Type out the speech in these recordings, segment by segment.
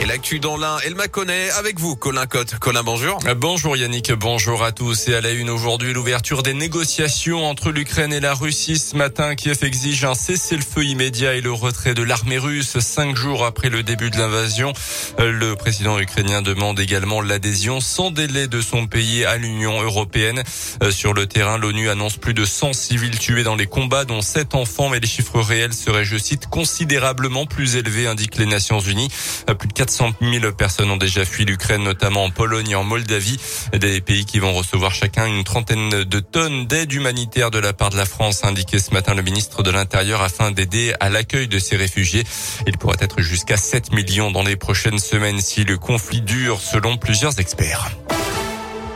Et l'actu dans l'un, elle m'a connaît avec vous, Colin Cotte. Colin, bonjour. Bonjour Yannick, bonjour à tous. Et à la une aujourd'hui, l'ouverture des négociations entre l'Ukraine et la Russie. Ce matin, Kiev exige un cessez-le-feu immédiat et le retrait de l'armée russe cinq jours après le début de l'invasion. Le président ukrainien demande également l'adhésion sans délai de son pays à l'Union européenne. Sur le terrain, l'ONU annonce plus de 100 civils tués dans les combats, dont 7 enfants, mais les chiffres réels seraient, je cite, considérablement plus élevés, indiquent les Nations Unies. Plus de 400 000 personnes ont déjà fui l'Ukraine, notamment en Pologne et en Moldavie. Des pays qui vont recevoir chacun une trentaine de tonnes d'aide humanitaire de la part de la France, a indiqué ce matin le ministre de l'Intérieur afin d'aider à l'accueil de ces réfugiés. Il pourrait être jusqu'à 7 millions dans les prochaines semaines si le conflit dure, selon plusieurs experts.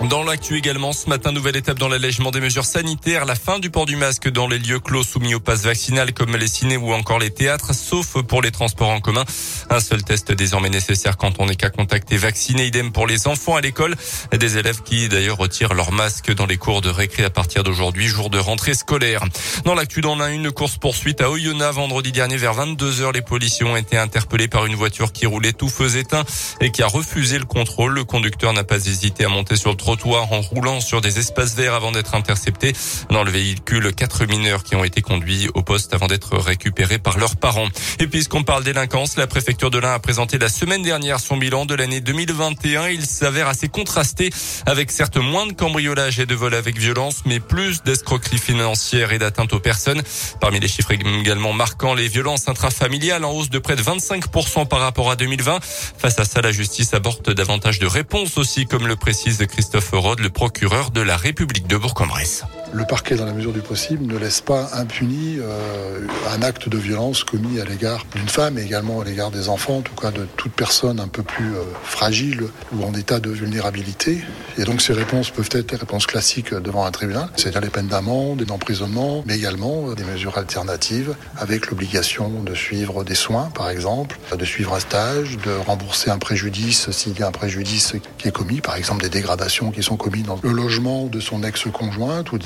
Dans l'actu également, ce matin, nouvelle étape dans l'allègement des mesures sanitaires, la fin du port du masque dans les lieux clos soumis au pass vaccinal comme les ciné ou encore les théâtres, sauf pour les transports en commun. Un seul test désormais nécessaire quand on n'est qu'à contacter vacciné, idem pour les enfants à l'école. Des élèves qui d'ailleurs retirent leur masque dans les cours de récré à partir d'aujourd'hui, jour de rentrée scolaire. Dans l'actu, dans a une course poursuite à Oyonnax vendredi dernier vers 22 heures. Les policiers ont été interpellés par une voiture qui roulait tout feu éteint et qui a refusé le contrôle. Le conducteur n'a pas hésité à monter sur le en roulant sur des espaces verts avant d'être intercepté. Dans le véhicule, quatre mineurs qui ont été conduits au poste avant d'être récupérés par leurs parents. Et puisqu'on parle délinquance, la préfecture de l'Ain a présenté la semaine dernière son bilan de l'année 2021. Il s'avère assez contrasté avec certes moins de cambriolage et de vol avec violence, mais plus d'escroqueries financières et d'atteinte aux personnes. Parmi les chiffres également marquants, les violences intrafamiliales en hausse de près de 25% par rapport à 2020. Face à ça, la justice aborde davantage de réponses aussi, comme le précise Christophe Le procureur de la République de Bourg-en-Bresse. Le parquet, dans la mesure du possible, ne laisse pas impuni euh, un acte de violence commis à l'égard d'une femme et également à l'égard des enfants, en tout cas de toute personne un peu plus euh, fragile ou en état de vulnérabilité. Et donc ces réponses peuvent être des réponses classiques devant un tribunal, c'est-à-dire les peines d'amende et d'emprisonnement, mais également euh, des mesures alternatives avec l'obligation de suivre des soins, par exemple, de suivre un stage, de rembourser un préjudice s'il y a un préjudice qui est commis, par exemple des dégradations qui sont commis dans le logement de son ex-conjointe ou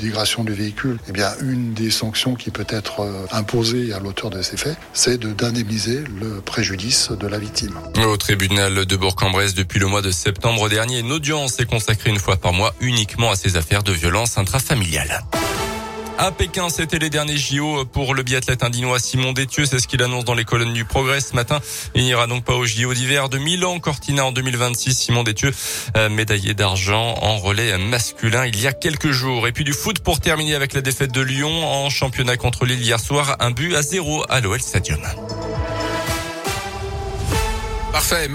du véhicule, eh une des sanctions qui peut être euh, imposée à l'auteur de ces faits, c'est d'indemniser le préjudice de la victime. Au tribunal de Bourg-en-Bresse, depuis le mois de septembre dernier, une audience est consacrée une fois par mois uniquement à ces affaires de violence intrafamiliale. À Pékin, c'était les derniers JO pour le biathlète indinois Simon Détieux. C'est ce qu'il annonce dans les colonnes du Progrès ce matin. Il n'ira donc pas aux JO d'hiver de Milan Cortina en 2026. Simon Détieux, euh, médaillé d'argent en relais masculin il y a quelques jours. Et puis du foot pour terminer avec la défaite de Lyon en championnat contre Lille hier soir. Un but à zéro à l'OL Stadium. Parfait.